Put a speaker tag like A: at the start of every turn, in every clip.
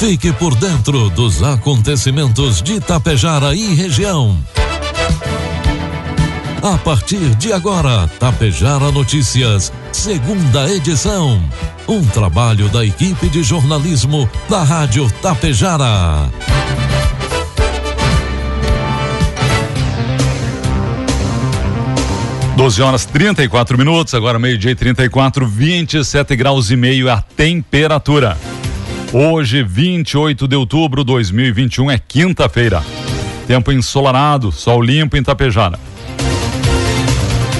A: Fique por dentro dos acontecimentos de Tapejara e região. A partir de agora, Tapejara Notícias, segunda edição. Um trabalho da equipe de jornalismo da Rádio Tapejara.
B: Doze horas 34 minutos, agora meio-dia e 34, 27 graus e meio a temperatura. Hoje, 28 de outubro de 2021, é quinta-feira. Tempo ensolarado, sol limpo em Tapejara.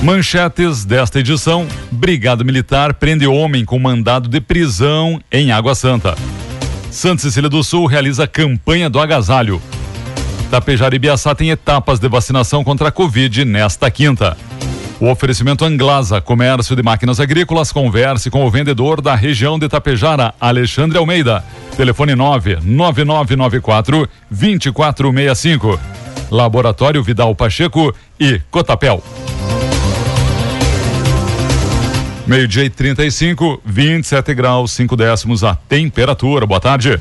B: Manchetes desta edição: Brigada Militar prende homem com mandado de prisão em Água Santa. Santa Cecília do Sul realiza campanha do agasalho. Tapejara e Biaçá tem etapas de vacinação contra a Covid nesta quinta. O oferecimento Anglasa, comércio de máquinas agrícolas, converse com o vendedor da região de Tapejara, Alexandre Almeida. Telefone 99994 2465. Laboratório Vidal Pacheco e Cotapel. Meio-dia e 35, 27 graus, 5 décimos a temperatura. Boa tarde.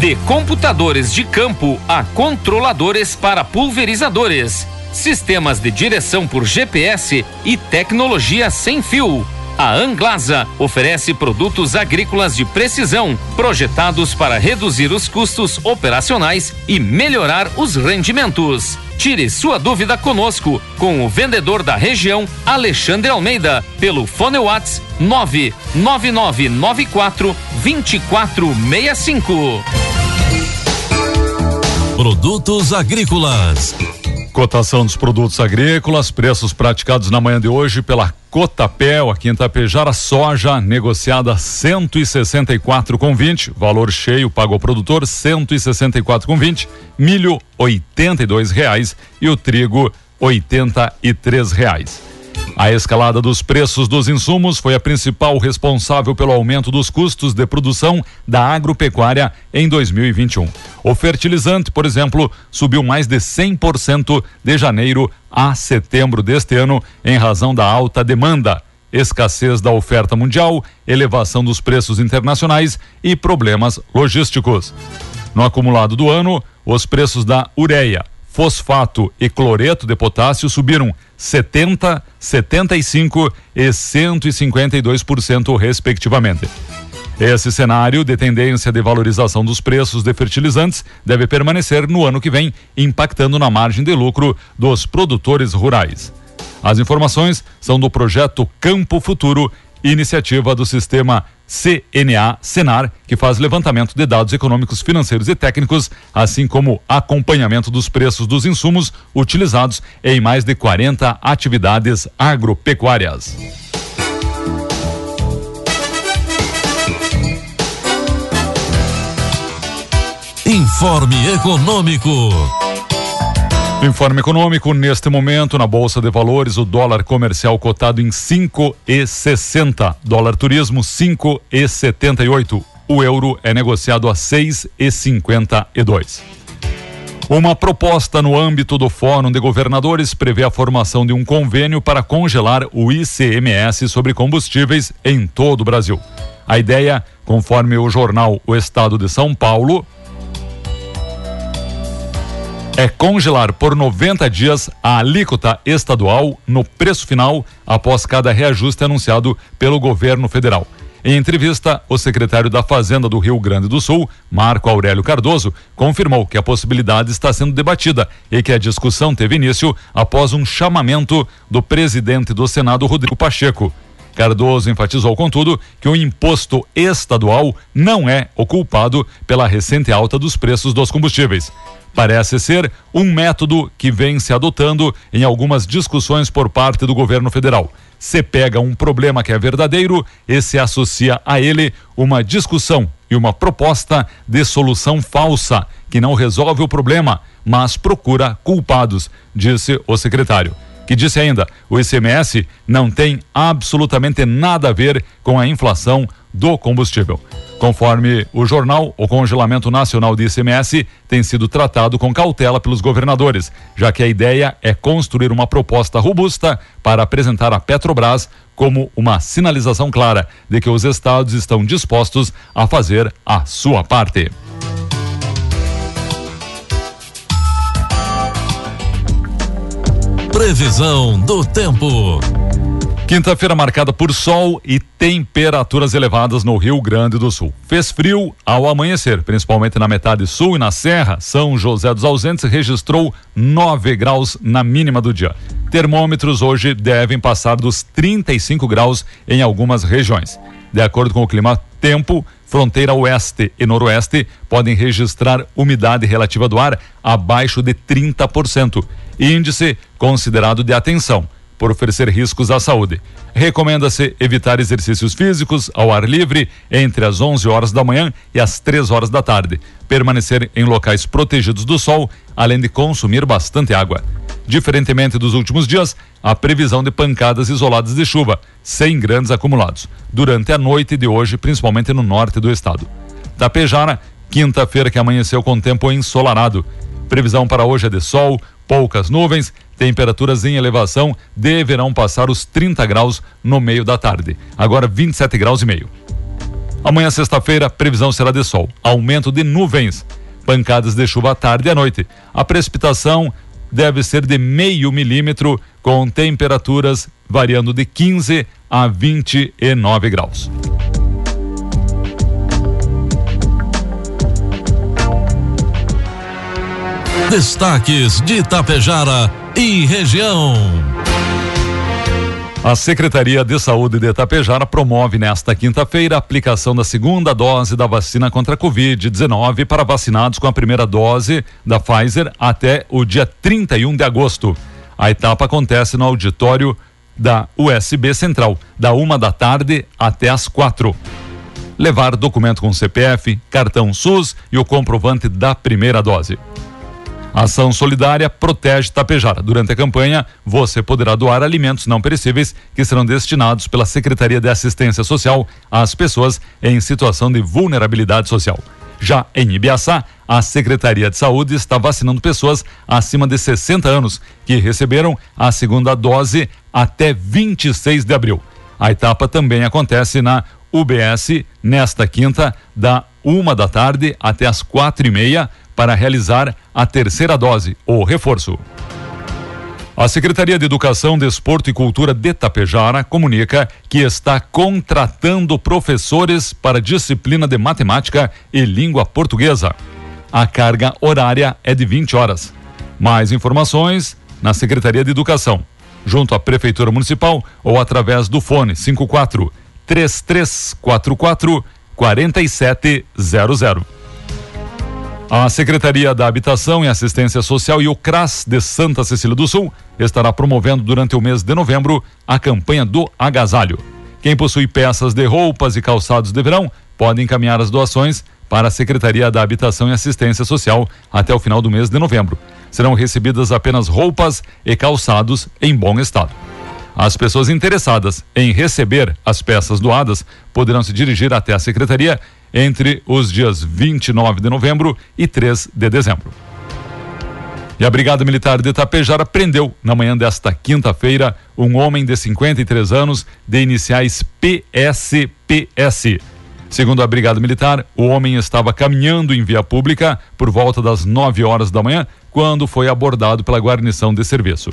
C: De computadores de campo a controladores para pulverizadores, sistemas de direção por GPS e tecnologia sem fio. A Anglasa oferece produtos agrícolas de precisão, projetados para reduzir os custos operacionais e melhorar os rendimentos. Tire sua dúvida conosco com o vendedor da região, Alexandre Almeida, pelo Fone Whats 99994 2465.
A: Produtos agrícolas.
B: Cotação dos produtos agrícolas, preços praticados na manhã de hoje pela Cotapel, aqui em Tapejara, soja negociada 164,20, valor cheio pago ao produtor 164,20, milho R$ reais e o trigo R$ reais. A escalada dos preços dos insumos foi a principal responsável pelo aumento dos custos de produção da agropecuária em 2021. O fertilizante, por exemplo, subiu mais de 100% de janeiro a setembro deste ano em razão da alta demanda escassez da oferta mundial, elevação dos preços internacionais e problemas logísticos. No acumulado do ano, os preços da ureia, fosfato e cloreto de potássio subiram 70, 75 e 152% respectivamente. Esse cenário de tendência de valorização dos preços de fertilizantes deve permanecer no ano que vem, impactando na margem de lucro dos produtores rurais. As informações são do projeto Campo Futuro, iniciativa do sistema CNA Senar, que faz levantamento de dados econômicos, financeiros e técnicos, assim como acompanhamento dos preços dos insumos utilizados em mais de 40 atividades agropecuárias.
A: Informe Econômico.
B: Informe econômico, neste momento, na Bolsa de Valores, o dólar comercial cotado em cinco e sessenta, dólar turismo cinco e setenta e oito, o euro é negociado a seis e cinquenta e dois. Uma proposta no âmbito do Fórum de Governadores prevê a formação de um convênio para congelar o ICMS sobre combustíveis em todo o Brasil. A ideia, conforme o jornal O Estado de São Paulo, é congelar por 90 dias a alíquota estadual no preço final após cada reajuste anunciado pelo governo federal. Em entrevista, o secretário da Fazenda do Rio Grande do Sul, Marco Aurélio Cardoso, confirmou que a possibilidade está sendo debatida e que a discussão teve início após um chamamento do presidente do Senado, Rodrigo Pacheco. Cardoso enfatizou, contudo, que o imposto estadual não é o culpado pela recente alta dos preços dos combustíveis. Parece ser um método que vem se adotando em algumas discussões por parte do governo federal. Se pega um problema que é verdadeiro e se associa a ele uma discussão e uma proposta de solução falsa que não resolve o problema, mas procura culpados, disse o secretário que disse ainda: o ICMS não tem absolutamente nada a ver com a inflação do combustível. Conforme o jornal, o congelamento nacional de ICMS tem sido tratado com cautela pelos governadores, já que a ideia é construir uma proposta robusta para apresentar à Petrobras como uma sinalização clara de que os estados estão dispostos a fazer a sua parte.
A: Previsão do tempo.
B: Quinta-feira marcada por sol e temperaturas elevadas no Rio Grande do Sul. Fez frio ao amanhecer, principalmente na metade sul e na serra. São José dos Ausentes registrou 9 graus na mínima do dia. Termômetros hoje devem passar dos 35 graus em algumas regiões. De acordo com o clima tempo, fronteira oeste e noroeste podem registrar umidade relativa do ar abaixo de 30%, índice considerado de atenção por oferecer riscos à saúde. Recomenda-se evitar exercícios físicos ao ar livre entre as 11 horas da manhã e as 3 horas da tarde. Permanecer em locais protegidos do sol, além de consumir bastante água. Diferentemente dos últimos dias, a previsão de pancadas isoladas de chuva, sem grandes acumulados, durante a noite de hoje, principalmente no norte do estado. Tapejara, quinta-feira que amanheceu com tempo ensolarado. Previsão para hoje é de sol, poucas nuvens, temperaturas em elevação deverão passar os 30 graus no meio da tarde. Agora 27 graus e meio. Amanhã, sexta-feira, previsão será de sol, aumento de nuvens, pancadas de chuva à tarde e à noite. A precipitação deve ser de meio milímetro, com temperaturas variando de 15 a 29 graus.
A: Destaques de Itapejara e região.
B: A Secretaria de Saúde de Itapejara promove nesta quinta-feira a aplicação da segunda dose da vacina contra a Covid-19 para vacinados com a primeira dose da Pfizer até o dia 31 de agosto. A etapa acontece no auditório da USB Central, da uma da tarde até as quatro. Levar documento com CPF, cartão SUS e o comprovante da primeira dose. Ação solidária protege Tapejara. Durante a campanha, você poderá doar alimentos não perecíveis que serão destinados pela Secretaria de Assistência Social às pessoas em situação de vulnerabilidade social. Já em Ibiaçá, a Secretaria de Saúde está vacinando pessoas acima de 60 anos que receberam a segunda dose até 26 de abril. A etapa também acontece na UBS nesta quinta, da uma da tarde até as quatro e meia, para realizar a terceira dose ou reforço. A Secretaria de Educação, Desporto e Cultura de Tapejara comunica que está contratando professores para disciplina de matemática e língua portuguesa. A carga horária é de 20 horas. Mais informações na Secretaria de Educação, junto à Prefeitura Municipal ou através do fone 54 3344 4700. A Secretaria da Habitação e Assistência Social e o CRAS de Santa Cecília do Sul estará promovendo durante o mês de novembro a campanha do agasalho. Quem possui peças de roupas e calçados de verão pode encaminhar as doações para a Secretaria da Habitação e Assistência Social até o final do mês de novembro. Serão recebidas apenas roupas e calçados em bom estado. As pessoas interessadas em receber as peças doadas poderão se dirigir até a secretaria entre os dias 29 de novembro e 3 de dezembro. E a Brigada Militar de Itapejara prendeu, na manhã desta quinta-feira, um homem de 53 anos de iniciais PSPS. Segundo a Brigada Militar, o homem estava caminhando em via pública por volta das 9 horas da manhã, quando foi abordado pela guarnição de serviço.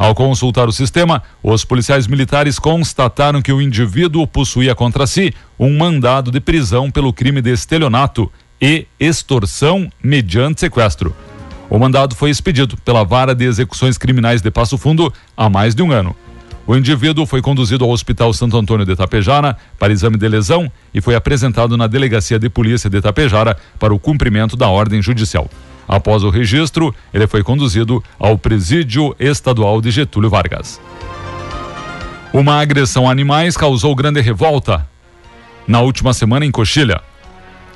B: Ao consultar o sistema, os policiais militares constataram que o indivíduo possuía contra si um mandado de prisão pelo crime de estelionato e extorsão mediante sequestro. O mandado foi expedido pela Vara de Execuções Criminais de Passo Fundo há mais de um ano. O indivíduo foi conduzido ao Hospital Santo Antônio de Itapejara para exame de lesão e foi apresentado na Delegacia de Polícia de Itapejara para o cumprimento da ordem judicial. Após o registro, ele foi conduzido ao Presídio Estadual de Getúlio Vargas. Uma agressão a animais causou grande revolta na última semana em Coxilha.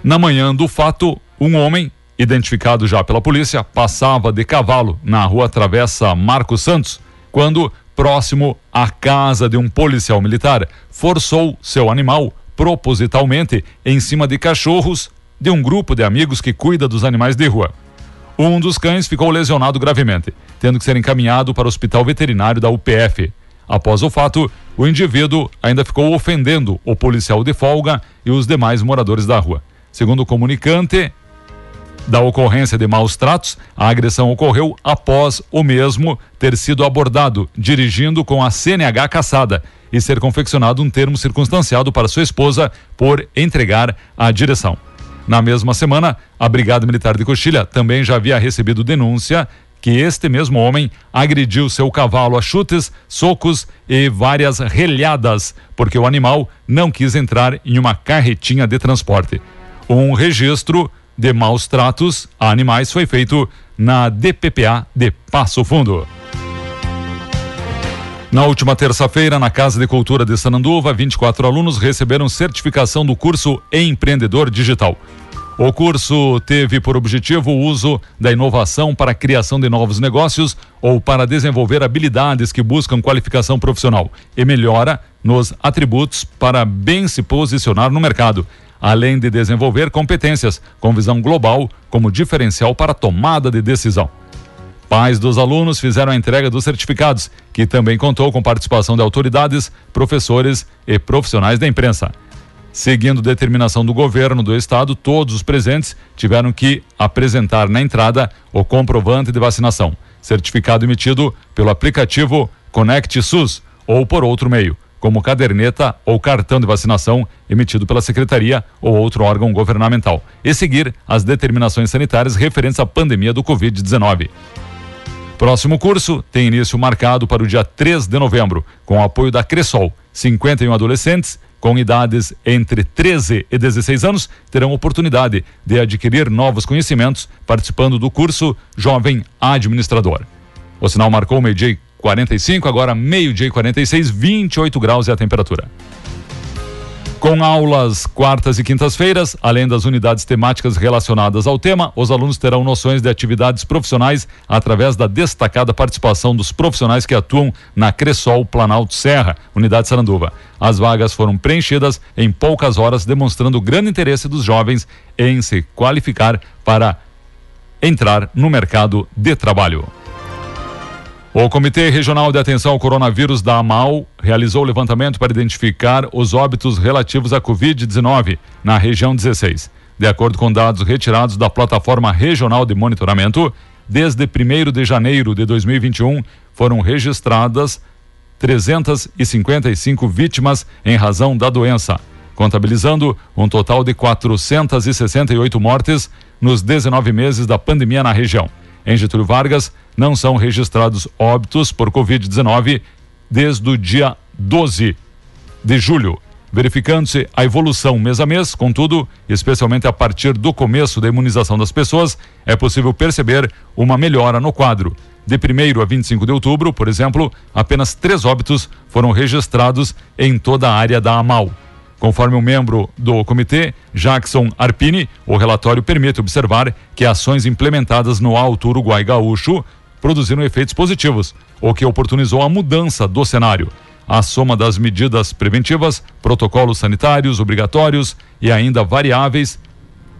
B: Na manhã do fato, um homem, identificado já pela polícia, passava de cavalo na rua Travessa Marcos Santos, quando, próximo à casa de um policial militar, forçou seu animal propositalmente em cima de cachorros de um grupo de amigos que cuida dos animais de rua. Um dos cães ficou lesionado gravemente, tendo que ser encaminhado para o hospital veterinário da UPF. Após o fato, o indivíduo ainda ficou ofendendo o policial de folga e os demais moradores da rua. Segundo o comunicante da ocorrência de maus tratos, a agressão ocorreu após o mesmo ter sido abordado dirigindo com a CNH caçada e ser confeccionado um termo circunstanciado para sua esposa por entregar a direção. Na mesma semana, a Brigada Militar de Coxilha também já havia recebido denúncia que este mesmo homem agrediu seu cavalo a chutes, socos e várias relhadas, porque o animal não quis entrar em uma carretinha de transporte. Um registro de maus tratos a animais foi feito na DPPA de Passo Fundo. Na última terça-feira, na Casa de Cultura de Sananduva, 24 alunos receberam certificação do curso Empreendedor Digital. O curso teve por objetivo o uso da inovação para a criação de novos negócios ou para desenvolver habilidades que buscam qualificação profissional e melhora nos atributos para bem se posicionar no mercado, além de desenvolver competências com visão global como diferencial para tomada de decisão. Pais dos alunos fizeram a entrega dos certificados, que também contou com participação de autoridades, professores e profissionais da imprensa. Seguindo determinação do governo do estado, todos os presentes tiveram que apresentar na entrada o comprovante de vacinação, certificado emitido pelo aplicativo Conect SUS ou por outro meio, como caderneta ou cartão de vacinação emitido pela secretaria ou outro órgão governamental, e seguir as determinações sanitárias referentes à pandemia do Covid-19. Próximo curso tem início marcado para o dia 3 de novembro, com apoio da Cressol. 51 adolescentes com idades entre 13 e 16 anos terão oportunidade de adquirir novos conhecimentos participando do curso Jovem Administrador. O sinal marcou meio-dia e 45, agora meio-dia e 46, 28 graus é a temperatura. Com aulas quartas e quintas-feiras, além das unidades temáticas relacionadas ao tema, os alunos terão noções de atividades profissionais através da destacada participação dos profissionais que atuam na Cressol Planalto Serra, unidade Saranduva. As vagas foram preenchidas em poucas horas, demonstrando o grande interesse dos jovens em se qualificar para entrar no mercado de trabalho. O Comitê Regional de Atenção ao Coronavírus da AMAL realizou o levantamento para identificar os óbitos relativos à Covid-19 na região 16. De acordo com dados retirados da plataforma regional de monitoramento, desde 1 de janeiro de 2021 foram registradas 355 vítimas em razão da doença, contabilizando um total de 468 mortes nos 19 meses da pandemia na região. Em Getúlio Vargas, não são registrados óbitos por Covid-19 desde o dia 12 de julho, verificando-se a evolução mês a mês, contudo, especialmente a partir do começo da imunização das pessoas, é possível perceber uma melhora no quadro. De 1 a 25 de outubro, por exemplo, apenas três óbitos foram registrados em toda a área da AMAL. Conforme um membro do comitê, Jackson Arpini, o relatório permite observar que ações implementadas no Alto Uruguai Gaúcho produziram efeitos positivos, o que oportunizou a mudança do cenário. A soma das medidas preventivas, protocolos sanitários obrigatórios e ainda variáveis,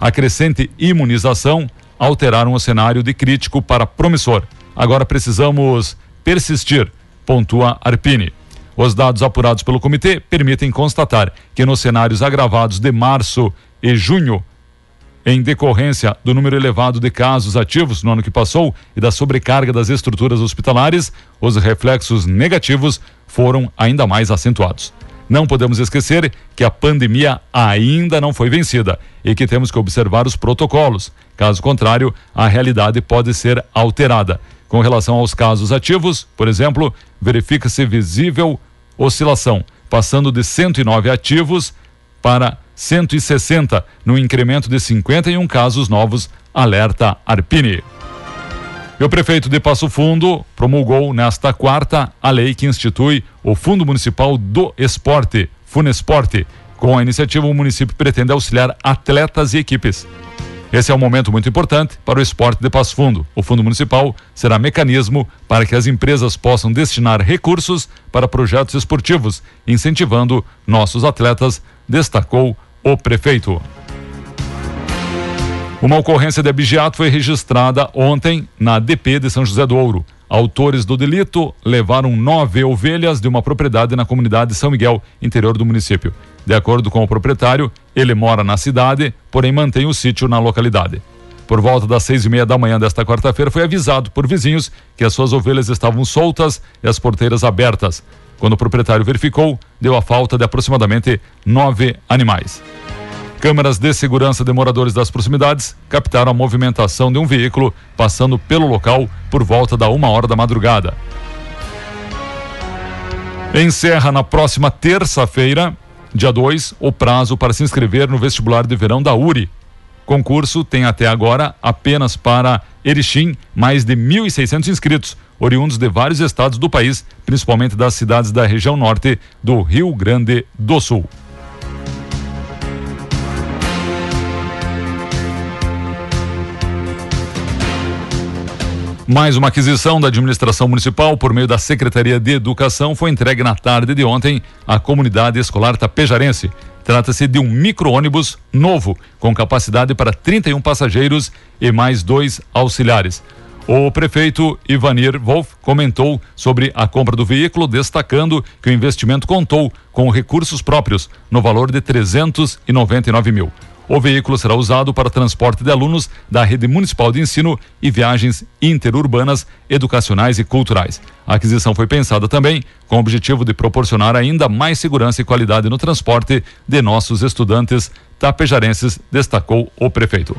B: a crescente imunização alteraram o cenário de crítico para promissor. Agora precisamos persistir, pontua Arpini. Os dados apurados pelo comitê permitem constatar que nos cenários agravados de março e junho, em decorrência do número elevado de casos ativos no ano que passou e da sobrecarga das estruturas hospitalares, os reflexos negativos foram ainda mais acentuados. Não podemos esquecer que a pandemia ainda não foi vencida e que temos que observar os protocolos. Caso contrário, a realidade pode ser alterada. Com relação aos casos ativos, por exemplo, verifica-se visível oscilação, passando de 109 ativos para 160, no incremento de 51 casos novos, alerta Arpini. E o prefeito de Passo Fundo promulgou nesta quarta a lei que institui o Fundo Municipal do Esporte, Funesporte. Com a iniciativa, o município pretende auxiliar atletas e equipes. Esse é um momento muito importante para o esporte de Passo Fundo. O Fundo Municipal será mecanismo para que as empresas possam destinar recursos para projetos esportivos, incentivando nossos atletas, destacou o prefeito. Uma ocorrência de abigeato foi registrada ontem na DP de São José do Ouro. Autores do delito levaram nove ovelhas de uma propriedade na comunidade São Miguel, interior do município. De acordo com o proprietário, ele mora na cidade, porém mantém o sítio na localidade. Por volta das seis e meia da manhã desta quarta-feira, foi avisado por vizinhos que as suas ovelhas estavam soltas e as porteiras abertas. Quando o proprietário verificou, deu a falta de aproximadamente nove animais. Câmeras de segurança de moradores das proximidades captaram a movimentação de um veículo passando pelo local por volta da uma hora da madrugada. Encerra na próxima terça-feira, dia 2, o prazo para se inscrever no vestibular de verão da URI. Concurso tem até agora apenas para Erechim mais de 1.600 inscritos, oriundos de vários estados do país, principalmente das cidades da região norte do Rio Grande do Sul. Mais uma aquisição da administração municipal por meio da Secretaria de Educação foi entregue na tarde de ontem à comunidade escolar tapejarense. Trata-se de um micro-ônibus novo, com capacidade para 31 passageiros e mais dois auxiliares. O prefeito Ivanir Wolf comentou sobre a compra do veículo, destacando que o investimento contou com recursos próprios, no valor de 399 mil. O veículo será usado para transporte de alunos da rede municipal de ensino e viagens interurbanas, educacionais e culturais. A aquisição foi pensada também com o objetivo de proporcionar ainda mais segurança e qualidade no transporte de nossos estudantes tapejarenses, destacou o prefeito.